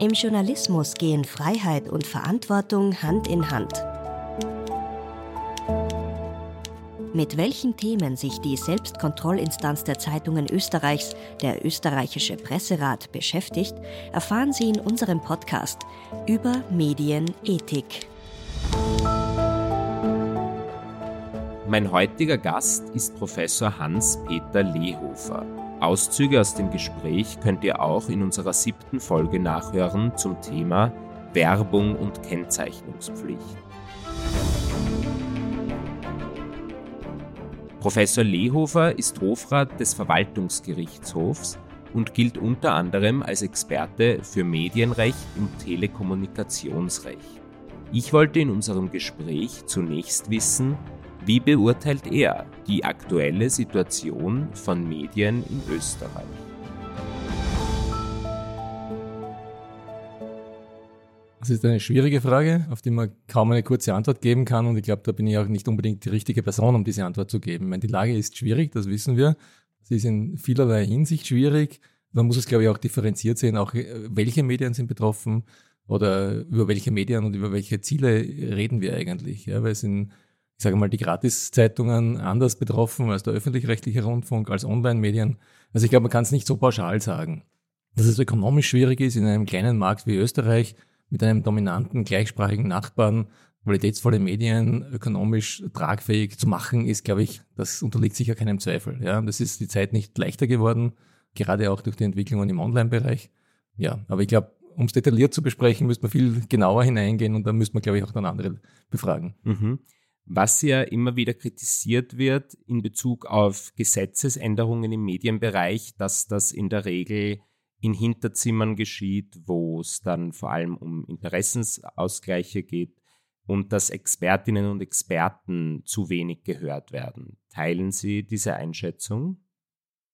Im Journalismus gehen Freiheit und Verantwortung Hand in Hand. Mit welchen Themen sich die Selbstkontrollinstanz der Zeitungen Österreichs, der österreichische Presserat, beschäftigt, erfahren Sie in unserem Podcast über Medienethik. Mein heutiger Gast ist Professor Hans-Peter Lehofer. Auszüge aus dem Gespräch könnt ihr auch in unserer siebten Folge nachhören zum Thema Werbung und Kennzeichnungspflicht. Professor Lehofer ist Hofrat des Verwaltungsgerichtshofs und gilt unter anderem als Experte für Medienrecht und Telekommunikationsrecht. Ich wollte in unserem Gespräch zunächst wissen, wie beurteilt er die aktuelle Situation von Medien in Österreich? Das ist eine schwierige Frage, auf die man kaum eine kurze Antwort geben kann. Und ich glaube, da bin ich auch nicht unbedingt die richtige Person, um diese Antwort zu geben. Ich meine, die Lage ist schwierig, das wissen wir. Sie ist in vielerlei Hinsicht schwierig. Man muss es, glaube ich, auch differenziert sehen, auch äh, welche Medien sind betroffen oder über welche Medien und über welche Ziele reden wir eigentlich. Ja, weil es in ich sage mal, die Gratiszeitungen anders betroffen als der öffentlich-rechtliche Rundfunk, als Online-Medien. Also ich glaube, man kann es nicht so pauschal sagen. Dass es ökonomisch schwierig ist, in einem kleinen Markt wie Österreich mit einem dominanten, gleichsprachigen Nachbarn qualitätsvolle Medien ökonomisch tragfähig zu machen, ist, glaube ich, das unterliegt sicher keinem Zweifel. Ja, das ist die Zeit nicht leichter geworden, gerade auch durch die Entwicklungen im Online-Bereich. Ja, aber ich glaube, um es detailliert zu besprechen, müsste man viel genauer hineingehen und da müsste man, glaube ich, auch dann andere befragen. Mhm. Was ja immer wieder kritisiert wird in Bezug auf Gesetzesänderungen im Medienbereich, dass das in der Regel in Hinterzimmern geschieht, wo es dann vor allem um Interessensausgleiche geht und dass Expertinnen und Experten zu wenig gehört werden. Teilen Sie diese Einschätzung?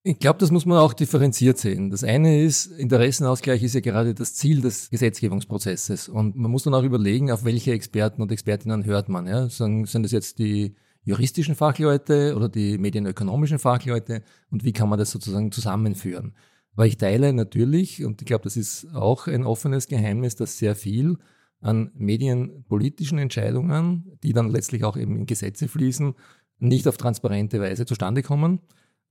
Ich glaube, das muss man auch differenziert sehen. Das eine ist, Interessenausgleich ist ja gerade das Ziel des Gesetzgebungsprozesses. Und man muss dann auch überlegen, auf welche Experten und Expertinnen hört man. Ja? Sind das jetzt die juristischen Fachleute oder die medienökonomischen Fachleute? Und wie kann man das sozusagen zusammenführen? Weil ich teile natürlich, und ich glaube, das ist auch ein offenes Geheimnis, dass sehr viel an medienpolitischen Entscheidungen, die dann letztlich auch eben in Gesetze fließen, nicht auf transparente Weise zustande kommen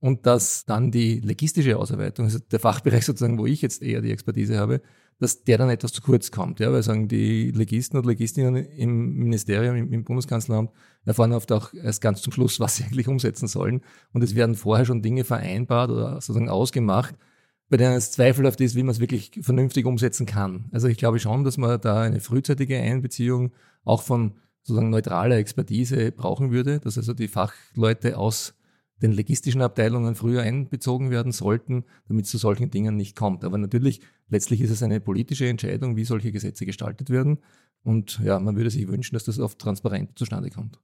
und dass dann die legistische Ausarbeitung, also der Fachbereich sozusagen, wo ich jetzt eher die Expertise habe, dass der dann etwas zu kurz kommt. Ja, weil sagen die Legisten und Legistinnen im Ministerium, im, im Bundeskanzleramt erfahren oft auch erst ganz zum Schluss, was sie eigentlich umsetzen sollen. Und es werden vorher schon Dinge vereinbart oder sozusagen ausgemacht, bei denen es zweifelhaft ist, wie man es wirklich vernünftig umsetzen kann. Also ich glaube schon, dass man da eine frühzeitige Einbeziehung auch von sozusagen neutraler Expertise brauchen würde, dass also die Fachleute aus den logistischen Abteilungen früher einbezogen werden sollten, damit es zu solchen Dingen nicht kommt. Aber natürlich, letztlich ist es eine politische Entscheidung, wie solche Gesetze gestaltet werden. Und ja, man würde sich wünschen, dass das oft transparent zustande kommt.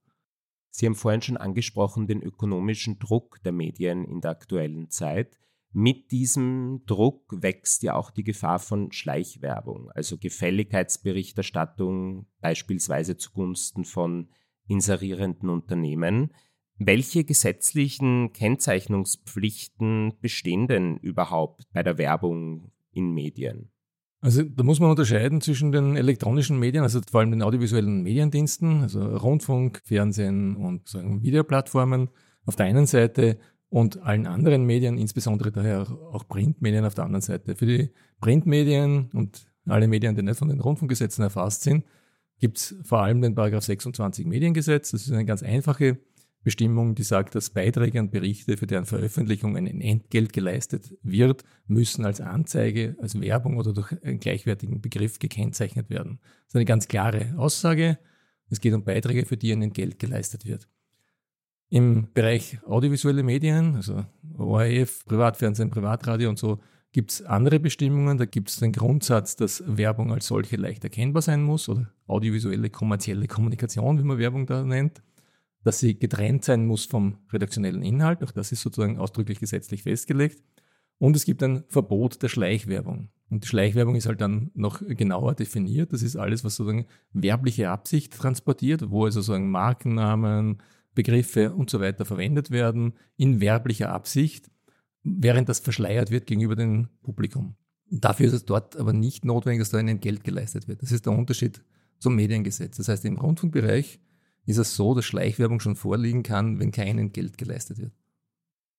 Sie haben vorhin schon angesprochen den ökonomischen Druck der Medien in der aktuellen Zeit. Mit diesem Druck wächst ja auch die Gefahr von Schleichwerbung, also Gefälligkeitsberichterstattung beispielsweise zugunsten von inserierenden Unternehmen. Welche gesetzlichen Kennzeichnungspflichten bestehen denn überhaupt bei der Werbung in Medien? Also da muss man unterscheiden zwischen den elektronischen Medien, also vor allem den audiovisuellen Mediendiensten, also Rundfunk, Fernsehen und sagen, Videoplattformen auf der einen Seite und allen anderen Medien, insbesondere daher auch Printmedien auf der anderen Seite. Für die Printmedien und alle Medien, die nicht von den Rundfunkgesetzen erfasst sind, gibt es vor allem den Paragraph 26 Mediengesetz. Das ist eine ganz einfache Bestimmung, die sagt, dass Beiträge und Berichte, für deren Veröffentlichung ein Entgelt geleistet wird, müssen als Anzeige, als Werbung oder durch einen gleichwertigen Begriff gekennzeichnet werden. Das ist eine ganz klare Aussage. Es geht um Beiträge, für die ein Entgelt geleistet wird. Im Bereich audiovisuelle Medien, also ORF, Privatfernsehen, Privatradio und so, gibt es andere Bestimmungen. Da gibt es den Grundsatz, dass Werbung als solche leicht erkennbar sein muss oder audiovisuelle kommerzielle Kommunikation, wie man Werbung da nennt dass sie getrennt sein muss vom redaktionellen Inhalt. Auch das ist sozusagen ausdrücklich gesetzlich festgelegt. Und es gibt ein Verbot der Schleichwerbung. Und die Schleichwerbung ist halt dann noch genauer definiert. Das ist alles, was sozusagen werbliche Absicht transportiert, wo also sozusagen Markennamen, Begriffe und so weiter verwendet werden in werblicher Absicht, während das verschleiert wird gegenüber dem Publikum. Dafür ist es dort aber nicht notwendig, dass da ein Entgelt geleistet wird. Das ist der Unterschied zum Mediengesetz. Das heißt, im Rundfunkbereich ist es so, dass Schleichwerbung schon vorliegen kann, wenn kein Entgelt geleistet wird.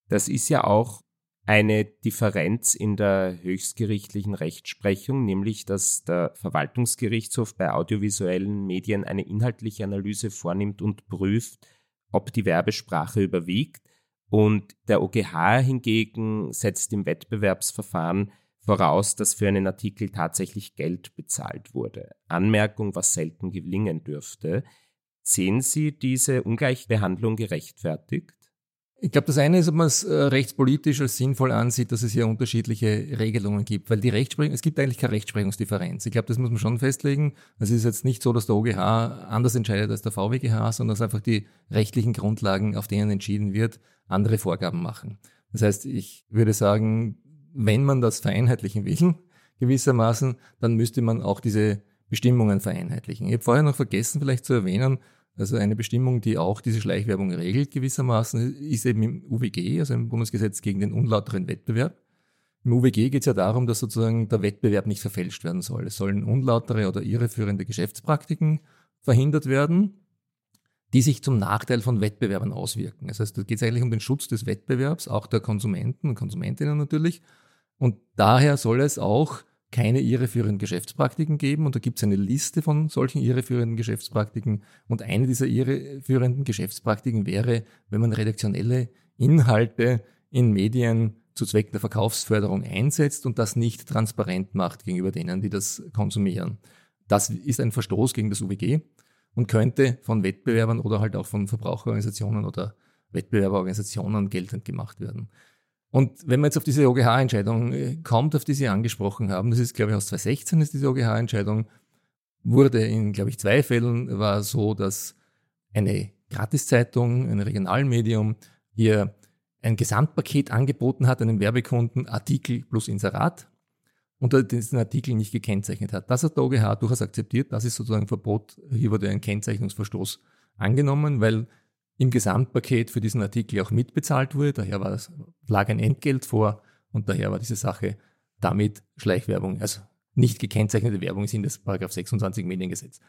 Das ist ja auch eine Differenz in der höchstgerichtlichen Rechtsprechung, nämlich dass der Verwaltungsgerichtshof bei audiovisuellen Medien eine inhaltliche Analyse vornimmt und prüft, ob die Werbesprache überwiegt. Und der OGH hingegen setzt im Wettbewerbsverfahren voraus, dass für einen Artikel tatsächlich Geld bezahlt wurde. Anmerkung, was selten gelingen dürfte. Sehen Sie diese Ungleichbehandlung gerechtfertigt? Ich glaube, das eine ist, ob man es äh, rechtspolitisch als sinnvoll ansieht, dass es hier unterschiedliche Regelungen gibt, weil die Rechtsprechung, es gibt eigentlich keine Rechtsprechungsdifferenz. Ich glaube, das muss man schon festlegen. Es ist jetzt nicht so, dass der OGH anders entscheidet als der VWGH, sondern dass einfach die rechtlichen Grundlagen, auf denen entschieden wird, andere Vorgaben machen. Das heißt, ich würde sagen, wenn man das vereinheitlichen will, gewissermaßen, dann müsste man auch diese Bestimmungen vereinheitlichen. Ich habe vorher noch vergessen, vielleicht zu erwähnen, also eine Bestimmung, die auch diese Schleichwerbung regelt gewissermaßen, ist eben im UWG, also im Bundesgesetz gegen den unlauteren Wettbewerb. Im UWG geht es ja darum, dass sozusagen der Wettbewerb nicht verfälscht werden soll. Es sollen unlautere oder irreführende Geschäftspraktiken verhindert werden, die sich zum Nachteil von Wettbewerbern auswirken. Das heißt, da geht es eigentlich um den Schutz des Wettbewerbs, auch der Konsumenten und Konsumentinnen natürlich. Und daher soll es auch keine irreführenden Geschäftspraktiken geben. Und da gibt es eine Liste von solchen irreführenden Geschäftspraktiken. Und eine dieser irreführenden Geschäftspraktiken wäre, wenn man redaktionelle Inhalte in Medien zu Zwecken der Verkaufsförderung einsetzt und das nicht transparent macht gegenüber denen, die das konsumieren. Das ist ein Verstoß gegen das UWG und könnte von Wettbewerbern oder halt auch von Verbraucherorganisationen oder Wettbewerberorganisationen geltend gemacht werden. Und wenn man jetzt auf diese OGH-Entscheidung äh, kommt, auf die Sie angesprochen haben, das ist, glaube ich, aus 2016 ist diese OGH-Entscheidung, wurde in, glaube ich, zwei Fällen war so, dass eine Gratiszeitung, ein Regionalmedium hier ein Gesamtpaket angeboten hat, einem Werbekunden, Artikel plus Inserat, und diesen Artikel nicht gekennzeichnet hat. Das hat der OGH durchaus akzeptiert. Das ist sozusagen Verbot. Hier wurde ein Kennzeichnungsverstoß angenommen, weil im Gesamtpaket für diesen Artikel auch mitbezahlt wurde. Daher war das, lag ein Entgelt vor und daher war diese Sache damit Schleichwerbung, also nicht gekennzeichnete Werbung sind das Paragraph 26 Mediengesetz.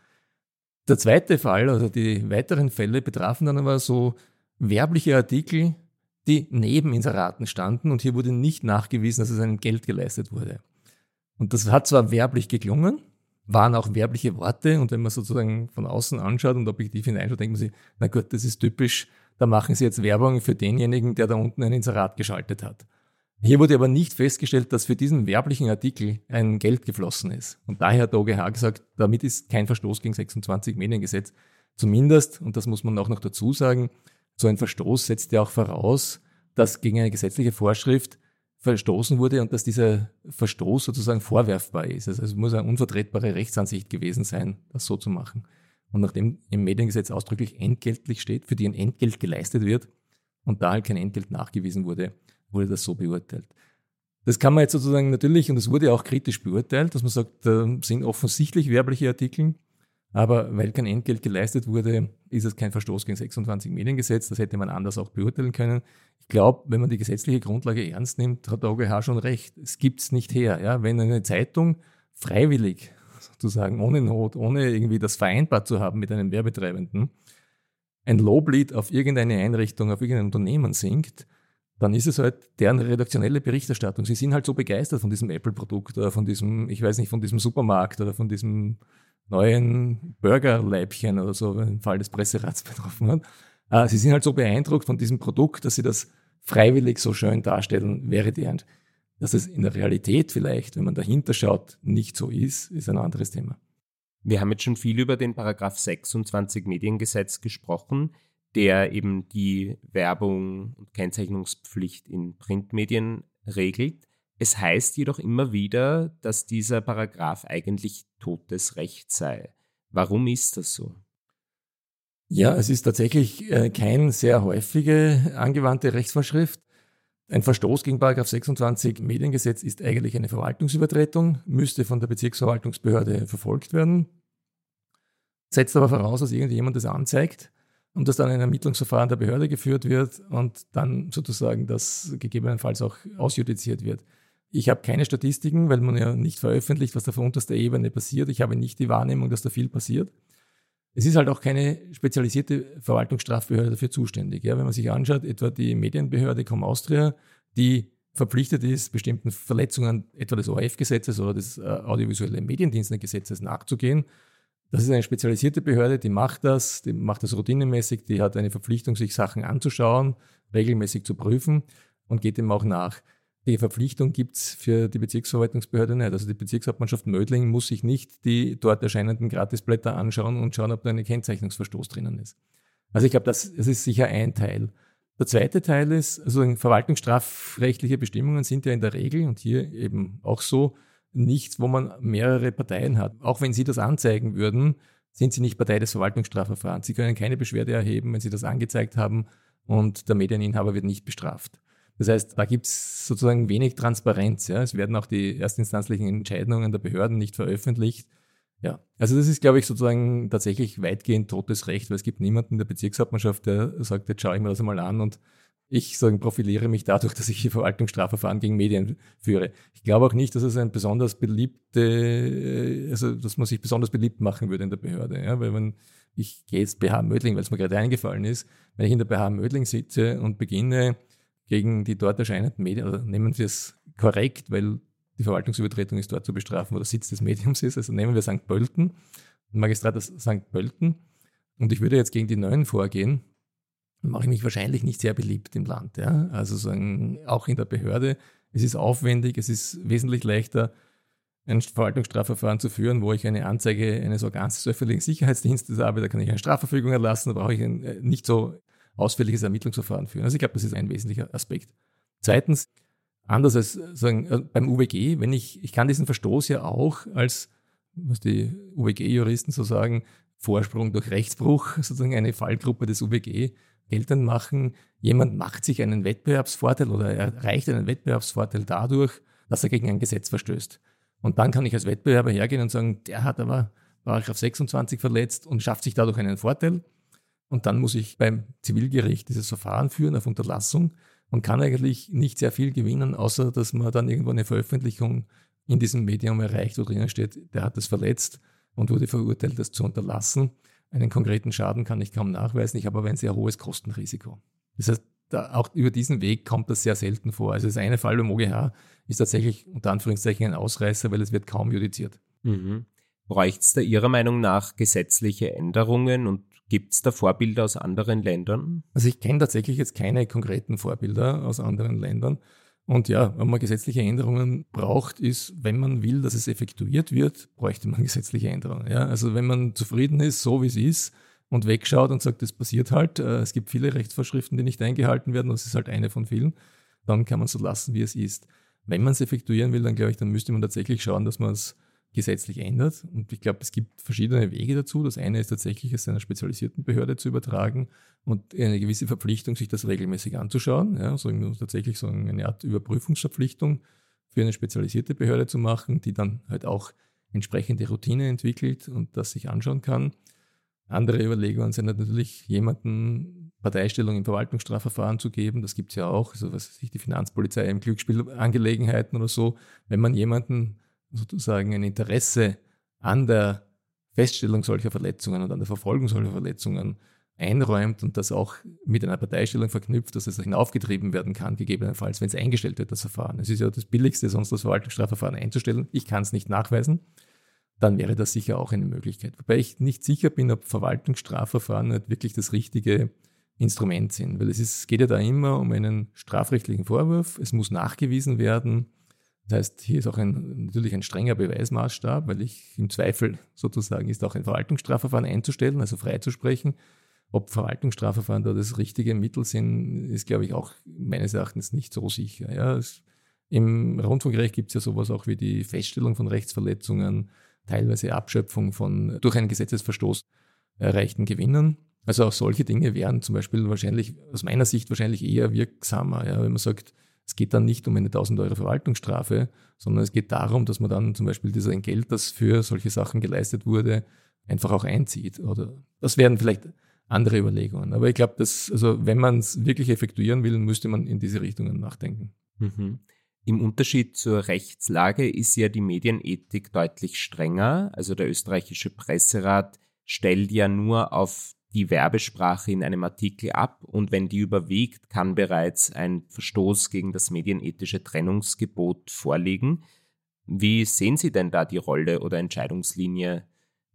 Der zweite Fall, also die weiteren Fälle betrafen dann aber so werbliche Artikel, die neben Inseraten standen und hier wurde nicht nachgewiesen, dass es ein Geld geleistet wurde. Und das hat zwar werblich geklungen, waren auch werbliche Worte und wenn man sozusagen von außen anschaut und objektiv hineinschaut, denkt man sich, na gut, das ist typisch, da machen sie jetzt Werbung für denjenigen, der da unten ein Inserat geschaltet hat. Hier wurde aber nicht festgestellt, dass für diesen werblichen Artikel ein Geld geflossen ist. Und daher hat der OGH gesagt, damit ist kein Verstoß gegen 26 Mediengesetz. Zumindest, und das muss man auch noch dazu sagen, so ein Verstoß setzt ja auch voraus, dass gegen eine gesetzliche Vorschrift verstoßen wurde und dass dieser Verstoß sozusagen vorwerfbar ist. Also es muss eine unvertretbare Rechtsansicht gewesen sein, das so zu machen. Und nachdem im Mediengesetz ausdrücklich entgeltlich steht, für die ein Entgelt geleistet wird und da halt kein Entgelt nachgewiesen wurde, wurde das so beurteilt. Das kann man jetzt sozusagen natürlich, und es wurde auch kritisch beurteilt, dass man sagt, da sind offensichtlich werbliche Artikel, aber weil kein Entgelt geleistet wurde, ist es kein Verstoß gegen 26 Mediengesetz. Das hätte man anders auch beurteilen können. Ich glaube, wenn man die gesetzliche Grundlage ernst nimmt, hat der OGH schon recht. Es gibt es nicht her. Ja? Wenn eine Zeitung freiwillig, sozusagen ohne Not, ohne irgendwie das vereinbart zu haben mit einem Werbetreibenden, ein Loblied auf irgendeine Einrichtung, auf irgendein Unternehmen singt, dann ist es halt deren redaktionelle Berichterstattung. Sie sind halt so begeistert von diesem Apple-Produkt oder von diesem, ich weiß nicht, von diesem Supermarkt oder von diesem neuen Burgerleibchen oder so, im Fall des Presserats betroffen hat. Äh, sie sind halt so beeindruckt von diesem Produkt, dass sie das freiwillig so schön darstellen, wäre deren. Dass es in der Realität vielleicht, wenn man dahinter schaut, nicht so ist, ist ein anderes Thema. Wir haben jetzt schon viel über den Paragraph 26 Mediengesetz gesprochen, der eben die Werbung und Kennzeichnungspflicht in Printmedien regelt. Es heißt jedoch immer wieder, dass dieser Paragraph eigentlich totes Recht sei. Warum ist das so? Ja, es ist tatsächlich äh, kein sehr häufige angewandte Rechtsvorschrift. Ein Verstoß gegen Paragraph 26 Mediengesetz ist eigentlich eine Verwaltungsübertretung, müsste von der Bezirksverwaltungsbehörde verfolgt werden, setzt aber voraus, dass irgendjemand das anzeigt und dass dann ein Ermittlungsverfahren der Behörde geführt wird und dann sozusagen das gegebenenfalls auch ausjudiziert wird. Ich habe keine Statistiken, weil man ja nicht veröffentlicht, was da von unterster Ebene passiert. Ich habe nicht die Wahrnehmung, dass da viel passiert. Es ist halt auch keine spezialisierte Verwaltungsstrafbehörde dafür zuständig. Ja, wenn man sich anschaut, etwa die Medienbehörde Com Austria, die verpflichtet ist, bestimmten Verletzungen etwa des ORF-Gesetzes oder des äh, audiovisuelle Mediendienstgesetzes nachzugehen. Das ist eine spezialisierte Behörde, die macht das, die macht das routinemäßig, die hat eine Verpflichtung, sich Sachen anzuschauen, regelmäßig zu prüfen und geht dem auch nach. Die Verpflichtung gibt's für die Bezirksverwaltungsbehörde nicht. Also die Bezirkshauptmannschaft Mödling muss sich nicht die dort erscheinenden Gratisblätter anschauen und schauen, ob da ein Kennzeichnungsverstoß drinnen ist. Also ich glaube, das, das ist sicher ein Teil. Der zweite Teil ist, also verwaltungsstrafrechtliche Bestimmungen sind ja in der Regel und hier eben auch so nichts, wo man mehrere Parteien hat. Auch wenn Sie das anzeigen würden, sind Sie nicht Partei des Verwaltungsstrafverfahrens. Sie können keine Beschwerde erheben, wenn Sie das angezeigt haben und der Medieninhaber wird nicht bestraft. Das heißt, da gibt es sozusagen wenig Transparenz. Ja. Es werden auch die erstinstanzlichen Entscheidungen der Behörden nicht veröffentlicht. Ja, also das ist, glaube ich, sozusagen tatsächlich weitgehend totes Recht, weil es gibt niemanden in der Bezirkshauptmannschaft, der sagt, jetzt schaue ich mir das einmal an und ich sagen, profiliere mich dadurch, dass ich hier Verwaltungsstrafverfahren gegen Medien führe. Ich glaube auch nicht, dass es ein besonders beliebte, also dass man sich besonders beliebt machen würde in der Behörde. Ja, weil wenn ich gehe jetzt BH Mödling, weil es mir gerade eingefallen ist, wenn ich in der BH Mödling sitze und beginne, gegen die dort erscheinenden Medien, oder nehmen wir es korrekt, weil die Verwaltungsübertretung ist dort zu bestrafen, wo der Sitz des Mediums ist, also nehmen wir St. Pölten, Magistrat St. Pölten, und ich würde jetzt gegen die Neuen vorgehen, mache ich mich wahrscheinlich nicht sehr beliebt im Land. Ja? Also sagen, auch in der Behörde, es ist aufwendig, es ist wesentlich leichter, ein Verwaltungsstrafverfahren zu führen, wo ich eine Anzeige eines Organs des öffentlichen Sicherheitsdienstes habe, da kann ich eine Strafverfügung erlassen, da brauche ich ein, äh, nicht so ausführliches Ermittlungsverfahren führen. Also ich glaube, das ist ein wesentlicher Aspekt. Zweitens, anders als sagen, äh, beim UWG, wenn ich, ich kann diesen Verstoß ja auch als, was die UWG-Juristen so sagen, Vorsprung durch Rechtsbruch, sozusagen eine Fallgruppe des UWG geltend machen. Jemand macht sich einen Wettbewerbsvorteil oder erreicht einen Wettbewerbsvorteil dadurch, dass er gegen ein Gesetz verstößt. Und dann kann ich als Wettbewerber hergehen und sagen, der hat aber Paragraph 26 verletzt und schafft sich dadurch einen Vorteil. Und dann muss ich beim Zivilgericht dieses Verfahren führen auf Unterlassung und kann eigentlich nicht sehr viel gewinnen, außer dass man dann irgendwo eine Veröffentlichung in diesem Medium erreicht, wo drinnen steht, der hat es verletzt und wurde verurteilt, das zu unterlassen. Einen konkreten Schaden kann ich kaum nachweisen, ich habe aber ein sehr hohes Kostenrisiko. Das heißt, auch über diesen Weg kommt das sehr selten vor. Also das eine Fall beim OGH ist tatsächlich unter Anführungszeichen ein Ausreißer, weil es wird kaum judiziert. Mhm. Bräuchte es da Ihrer Meinung nach gesetzliche Änderungen und Gibt es da Vorbilder aus anderen Ländern? Also ich kenne tatsächlich jetzt keine konkreten Vorbilder aus anderen Ländern. Und ja, wenn man gesetzliche Änderungen braucht, ist, wenn man will, dass es effektuiert wird, bräuchte man gesetzliche Änderungen. Ja, also wenn man zufrieden ist, so wie es ist, und wegschaut und sagt, das passiert halt, äh, es gibt viele Rechtsvorschriften, die nicht eingehalten werden, das ist halt eine von vielen, dann kann man es so lassen, wie es ist. Wenn man es effektuieren will, dann glaube ich, dann müsste man tatsächlich schauen, dass man es gesetzlich ändert. Und ich glaube, es gibt verschiedene Wege dazu. Das eine ist tatsächlich, es einer spezialisierten Behörde zu übertragen und eine gewisse Verpflichtung, sich das regelmäßig anzuschauen. Ja, so tatsächlich so eine Art Überprüfungsverpflichtung für eine spezialisierte Behörde zu machen, die dann halt auch entsprechende Routine entwickelt und das sich anschauen kann. Andere Überlegungen sind natürlich, jemanden Parteistellung im Verwaltungsstrafverfahren zu geben. Das gibt es ja auch, also was weiß ich, die Finanzpolizei im Glücksspielangelegenheiten oder so. Wenn man jemanden sozusagen ein Interesse an der Feststellung solcher Verletzungen und an der Verfolgung solcher Verletzungen einräumt und das auch mit einer Parteistellung verknüpft, dass es hinaufgetrieben werden kann, gegebenenfalls, wenn es eingestellt wird, das Verfahren. Es ist ja das Billigste, sonst das Verwaltungsstrafverfahren einzustellen. Ich kann es nicht nachweisen. Dann wäre das sicher auch eine Möglichkeit. Wobei ich nicht sicher bin, ob Verwaltungsstrafverfahren nicht wirklich das richtige Instrument sind. Weil es ist, geht ja da immer um einen strafrechtlichen Vorwurf. Es muss nachgewiesen werden, das heißt, hier ist auch ein, natürlich ein strenger Beweismaßstab, weil ich im Zweifel sozusagen ist auch ein Verwaltungsstrafverfahren einzustellen, also freizusprechen. Ob Verwaltungsstrafverfahren da das richtige Mittel sind, ist, glaube ich, auch meines Erachtens nicht so sicher. Ja, es, Im Rundfunkrecht gibt es ja sowas auch wie die Feststellung von Rechtsverletzungen, teilweise Abschöpfung von durch einen Gesetzesverstoß erreichten Gewinnen. Also auch solche Dinge wären zum Beispiel wahrscheinlich, aus meiner Sicht wahrscheinlich eher wirksamer, ja, wenn man sagt, es geht dann nicht um eine 1000 Euro Verwaltungsstrafe, sondern es geht darum, dass man dann zum Beispiel dieser Geld, das für solche Sachen geleistet wurde, einfach auch einzieht. Oder das wären vielleicht andere Überlegungen. Aber ich glaube, also wenn man es wirklich effektuieren will, müsste man in diese Richtungen nachdenken. Mhm. Im Unterschied zur Rechtslage ist ja die Medienethik deutlich strenger. Also der österreichische Presserat stellt ja nur auf die Werbesprache in einem Artikel ab und wenn die überwiegt, kann bereits ein Verstoß gegen das medienethische Trennungsgebot vorliegen. Wie sehen Sie denn da die Rolle oder Entscheidungslinie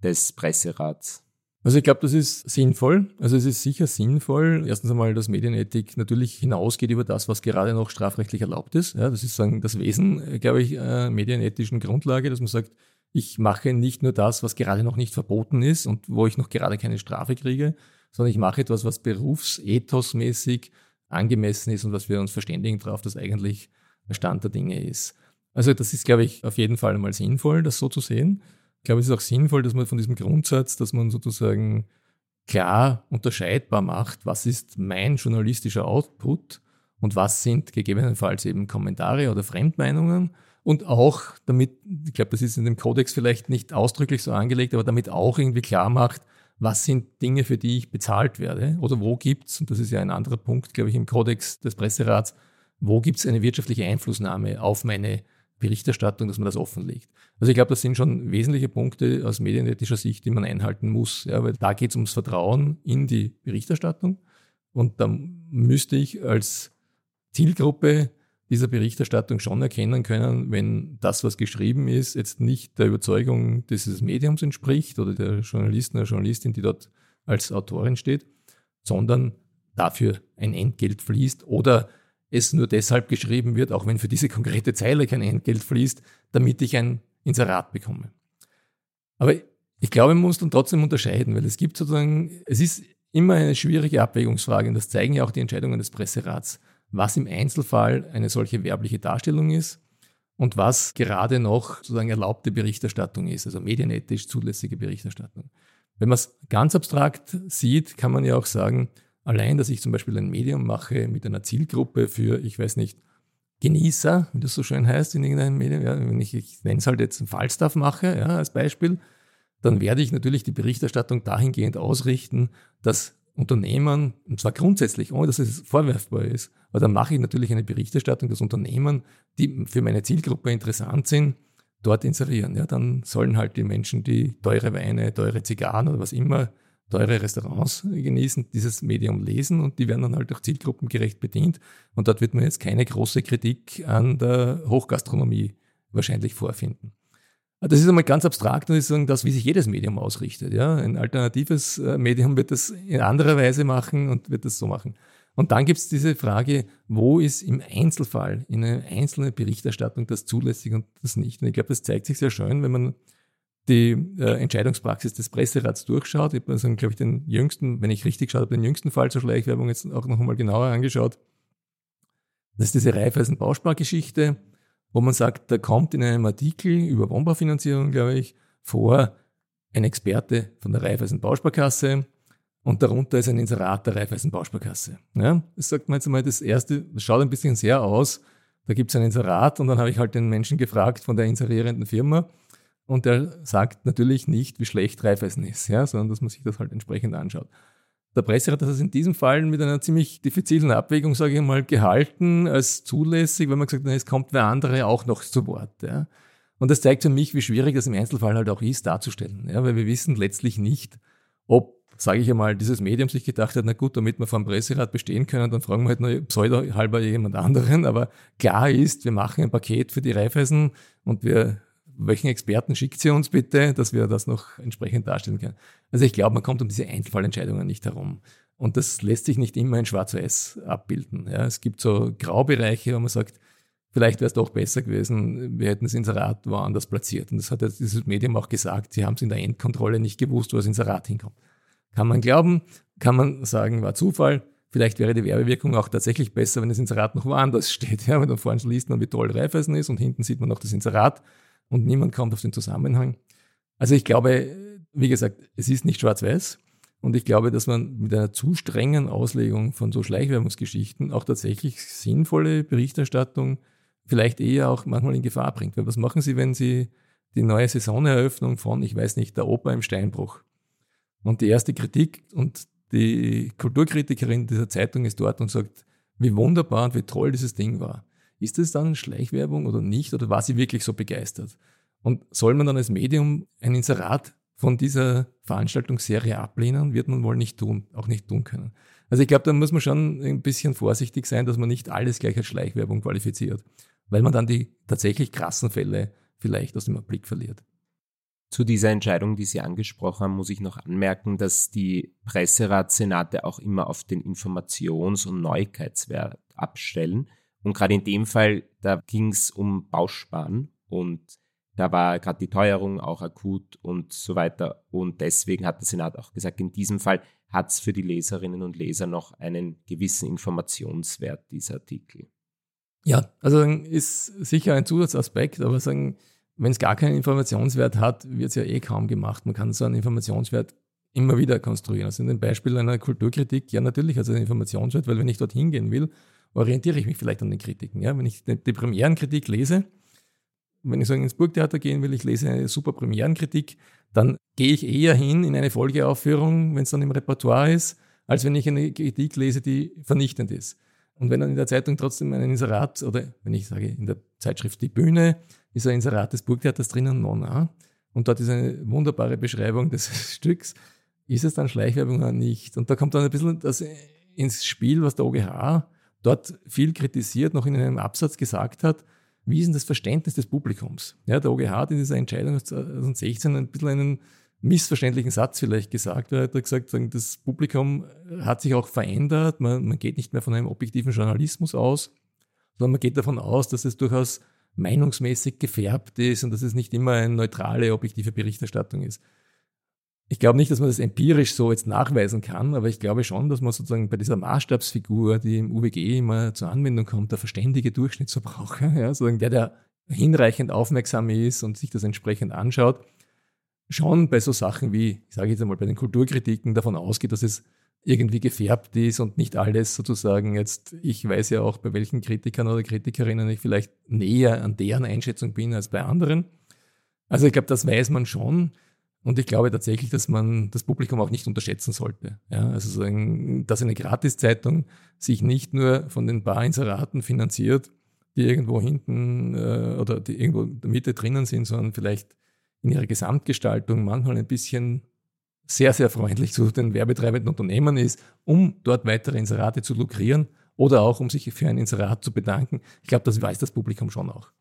des Presserats? Also ich glaube, das ist sinnvoll. Also es ist sicher sinnvoll. Erstens einmal, dass Medienethik natürlich hinausgeht über das, was gerade noch strafrechtlich erlaubt ist. Ja, das ist sagen das Wesen, glaube ich, äh, medienethischen Grundlage, dass man sagt, ich mache nicht nur das, was gerade noch nicht verboten ist und wo ich noch gerade keine Strafe kriege, sondern ich mache etwas, was berufsethosmäßig angemessen ist und was wir uns verständigen darauf, dass eigentlich der Stand der Dinge ist. Also das ist, glaube ich, auf jeden Fall einmal sinnvoll, das so zu sehen. Ich glaube, es ist auch sinnvoll, dass man von diesem Grundsatz, dass man sozusagen klar unterscheidbar macht, was ist mein journalistischer Output und was sind gegebenenfalls eben Kommentare oder Fremdmeinungen und auch damit, ich glaube, das ist in dem Kodex vielleicht nicht ausdrücklich so angelegt, aber damit auch irgendwie klar macht, was sind Dinge, für die ich bezahlt werde oder wo gibt's und das ist ja ein anderer Punkt, glaube ich, im Kodex des Presserats, wo gibt's eine wirtschaftliche Einflussnahme auf meine Berichterstattung, dass man das offenlegt. Also ich glaube, das sind schon wesentliche Punkte aus medienethischer Sicht, die man einhalten muss, ja, weil da geht es ums Vertrauen in die Berichterstattung und da müsste ich als Zielgruppe dieser Berichterstattung schon erkennen können, wenn das, was geschrieben ist, jetzt nicht der Überzeugung dieses Mediums entspricht oder der Journalisten oder Journalistin, die dort als Autorin steht, sondern dafür ein Entgelt fließt oder es nur deshalb geschrieben wird, auch wenn für diese konkrete Zeile kein Entgelt fließt, damit ich ein Inserat bekomme. Aber ich glaube, man muss dann trotzdem unterscheiden, weil es gibt sozusagen, es ist immer eine schwierige Abwägungsfrage und das zeigen ja auch die Entscheidungen des Presserats, was im Einzelfall eine solche werbliche Darstellung ist und was gerade noch sozusagen erlaubte Berichterstattung ist, also medienethisch zulässige Berichterstattung. Wenn man es ganz abstrakt sieht, kann man ja auch sagen, Allein, dass ich zum Beispiel ein Medium mache mit einer Zielgruppe für, ich weiß nicht, Genießer, wie das so schön heißt in irgendeinem Medium, ja, wenn ich, ich nenne es halt jetzt ein Fallstaff mache, ja, als Beispiel, dann werde ich natürlich die Berichterstattung dahingehend ausrichten, dass Unternehmen, und zwar grundsätzlich, ohne dass es vorwerfbar ist, aber dann mache ich natürlich eine Berichterstattung, dass Unternehmen, die für meine Zielgruppe interessant sind, dort inserieren. Ja, dann sollen halt die Menschen, die teure Weine, teure Zigarren oder was immer teure Restaurants genießen, dieses Medium lesen und die werden dann halt auch zielgruppengerecht bedient. Und dort wird man jetzt keine große Kritik an der Hochgastronomie wahrscheinlich vorfinden. Das ist einmal ganz abstrakt und ist das, wie sich jedes Medium ausrichtet. Ja? Ein alternatives äh, Medium wird das in anderer Weise machen und wird das so machen. Und dann gibt es diese Frage, wo ist im Einzelfall in einer einzelnen Berichterstattung das zulässig und das nicht. Und ich glaube, das zeigt sich sehr schön, wenn man die äh, Entscheidungspraxis des Presserats durchschaut. Ich habe glaube ich, den jüngsten, wenn ich richtig schaue, den jüngsten Fall zur Schleichwerbung jetzt auch noch einmal genauer angeschaut. Das ist diese Raiffeisen-Bauspargeschichte, wo man sagt, da kommt in einem Artikel über Wohnbaufinanzierung, glaube ich, vor ein Experte von der Raiffeisen Bausparkasse und darunter ist ein Inserat der Raiffeisen Bausparkasse. Ja, das sagt man jetzt einmal das erste, das schaut ein bisschen sehr aus. Da gibt es ein Inserat und dann habe ich halt den Menschen gefragt von der inserierenden Firma, und der sagt natürlich nicht, wie schlecht Raiffeisen ist, ja, sondern dass man sich das halt entsprechend anschaut. Der Presse hat das in diesem Fall mit einer ziemlich diffizilen Abwägung, sage ich mal, gehalten als zulässig, weil man gesagt hat, es kommt wer andere auch noch zu Wort. Ja. Und das zeigt für mich, wie schwierig das im Einzelfall halt auch ist, darzustellen. Ja, weil wir wissen letztlich nicht, ob, sage ich einmal, dieses Medium sich gedacht hat, na gut, damit wir vom Presserat bestehen können, dann fragen wir halt nur pseudo halber jemand anderen. Aber klar ist, wir machen ein Paket für die Reifeisen und wir welchen Experten schickt sie uns bitte, dass wir das noch entsprechend darstellen können. Also ich glaube, man kommt um diese Einzelfallentscheidungen nicht herum. Und das lässt sich nicht immer in Schwarz-Weiß abbilden. Ja, es gibt so Graubereiche, wo man sagt, vielleicht wäre es doch besser gewesen, wir hätten das Inserat woanders platziert. Und das hat jetzt dieses Medium auch gesagt, sie haben es in der Endkontrolle nicht gewusst, wo das Inserat hinkommt. Kann man glauben, kann man sagen, war Zufall. Vielleicht wäre die Werbewirkung auch tatsächlich besser, wenn das Inserat noch woanders steht. Ja, wenn man vorne liest man, wie toll Reifeisen ist und hinten sieht man noch das Inserat und niemand kommt auf den Zusammenhang. Also ich glaube, wie gesagt, es ist nicht schwarz-weiß. Und ich glaube, dass man mit einer zu strengen Auslegung von so Schleichwerbungsgeschichten auch tatsächlich sinnvolle Berichterstattung vielleicht eher auch manchmal in Gefahr bringt. Weil was machen Sie, wenn Sie die neue Saisoneröffnung von, ich weiß nicht, der Oper im Steinbruch und die erste Kritik und die Kulturkritikerin dieser Zeitung ist dort und sagt, wie wunderbar und wie toll dieses Ding war. Ist das dann Schleichwerbung oder nicht? Oder war sie wirklich so begeistert? Und soll man dann als Medium ein Inserat von dieser Veranstaltungsserie ablehnen, wird man wohl nicht tun, auch nicht tun können. Also ich glaube, da muss man schon ein bisschen vorsichtig sein, dass man nicht alles gleich als Schleichwerbung qualifiziert, weil man dann die tatsächlich krassen Fälle vielleicht aus dem Blick verliert. Zu dieser Entscheidung, die Sie angesprochen haben, muss ich noch anmerken, dass die Presseratsenate auch immer auf den Informations- und Neuigkeitswert abstellen. Und gerade in dem Fall, da ging es um Bausparen und da war gerade die Teuerung auch akut und so weiter. Und deswegen hat der Senat auch gesagt, in diesem Fall hat es für die Leserinnen und Leser noch einen gewissen Informationswert, dieser Artikel. Ja, also ist sicher ein Zusatzaspekt, aber sagen, wenn es gar keinen Informationswert hat, wird es ja eh kaum gemacht. Man kann so einen Informationswert immer wieder konstruieren. Also in dem Beispiel einer Kulturkritik, ja natürlich hat es einen Informationswert, weil wenn ich dorthin gehen will, orientiere ich mich vielleicht an den Kritiken. Ja? Wenn ich die, Premierenkritik lese, wenn ich so ins Burgtheater gehen will, ich lese eine super Premierenkritik, dann gehe ich eher hin in eine Folgeaufführung, wenn es dann im Repertoire ist, als wenn ich eine Kritik lese, die vernichtend ist. Und wenn dann in der Zeitung trotzdem ein Inserat, oder wenn ich sage in der Zeitschrift Die Bühne, ist ein Inserat des Burgtheaters drinnen, Nonna, und dort ist eine wunderbare Beschreibung des Stücks, ist es dann Schleichwerbung oder nicht? Und da kommt dann ein bisschen das ins Spiel, was der OGH dort viel kritisiert, noch in einem Absatz gesagt hat, wie ist denn das Verständnis des Publikums? Ja, der OGH hat in dieser Entscheidung 2016 ein bisschen einen missverständlichen Satz vielleicht gesagt. Er hat gesagt, das Publikum hat sich auch verändert. Man, man geht nicht mehr von einem objektiven Journalismus aus, sondern man geht davon aus, dass es durchaus meinungsmäßig gefärbt ist und dass es nicht immer eine neutrale, objektive Berichterstattung ist. Ich glaube nicht, dass man das empirisch so jetzt nachweisen kann, aber ich glaube schon, dass man sozusagen bei dieser Maßstabsfigur, die im UWG immer zur Anwendung kommt, der verständige Durchschnittsverbraucher, ja, sozusagen der, der hinreichend aufmerksam ist und sich das entsprechend anschaut, schon bei so Sachen wie, ich sage jetzt einmal, bei den Kulturkritiken davon ausgeht, dass es irgendwie gefärbt ist und nicht alles sozusagen jetzt, ich weiß ja auch, bei welchen Kritikern oder Kritikerinnen ich vielleicht näher an deren Einschätzung bin als bei anderen. Also ich glaube, das weiß man schon. Und ich glaube tatsächlich, dass man das Publikum auch nicht unterschätzen sollte. Ja, also dass eine Gratiszeitung sich nicht nur von den paar Inseraten finanziert, die irgendwo hinten äh, oder die irgendwo in der Mitte drinnen sind, sondern vielleicht in ihrer Gesamtgestaltung manchmal ein bisschen sehr, sehr freundlich zu den werbetreibenden Unternehmen ist, um dort weitere Inserate zu lukrieren oder auch um sich für ein Inserat zu bedanken. Ich glaube, das weiß das Publikum schon auch.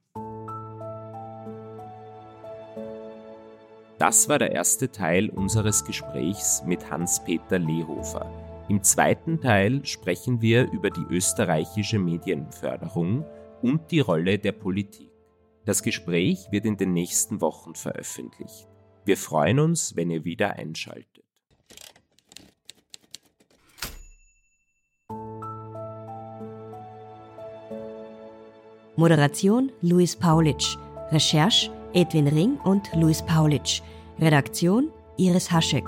Das war der erste Teil unseres Gesprächs mit Hans-Peter Lehofer. Im zweiten Teil sprechen wir über die österreichische Medienförderung und die Rolle der Politik. Das Gespräch wird in den nächsten Wochen veröffentlicht. Wir freuen uns, wenn ihr wieder einschaltet. Moderation Luis Paulitsch. Recherche Edwin Ring und Luis Paulitsch. Redaktion Iris Haschek.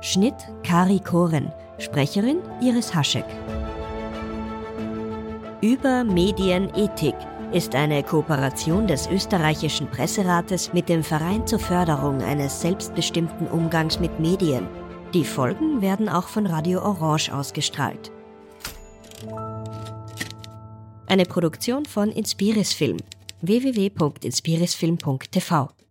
Schnitt Kari Koren. Sprecherin Iris Haschek. Über Medienethik ist eine Kooperation des österreichischen Presserates mit dem Verein zur Förderung eines selbstbestimmten Umgangs mit Medien. Die Folgen werden auch von Radio Orange ausgestrahlt. Eine Produktion von Inspiris Film www.inspirisfilm.tv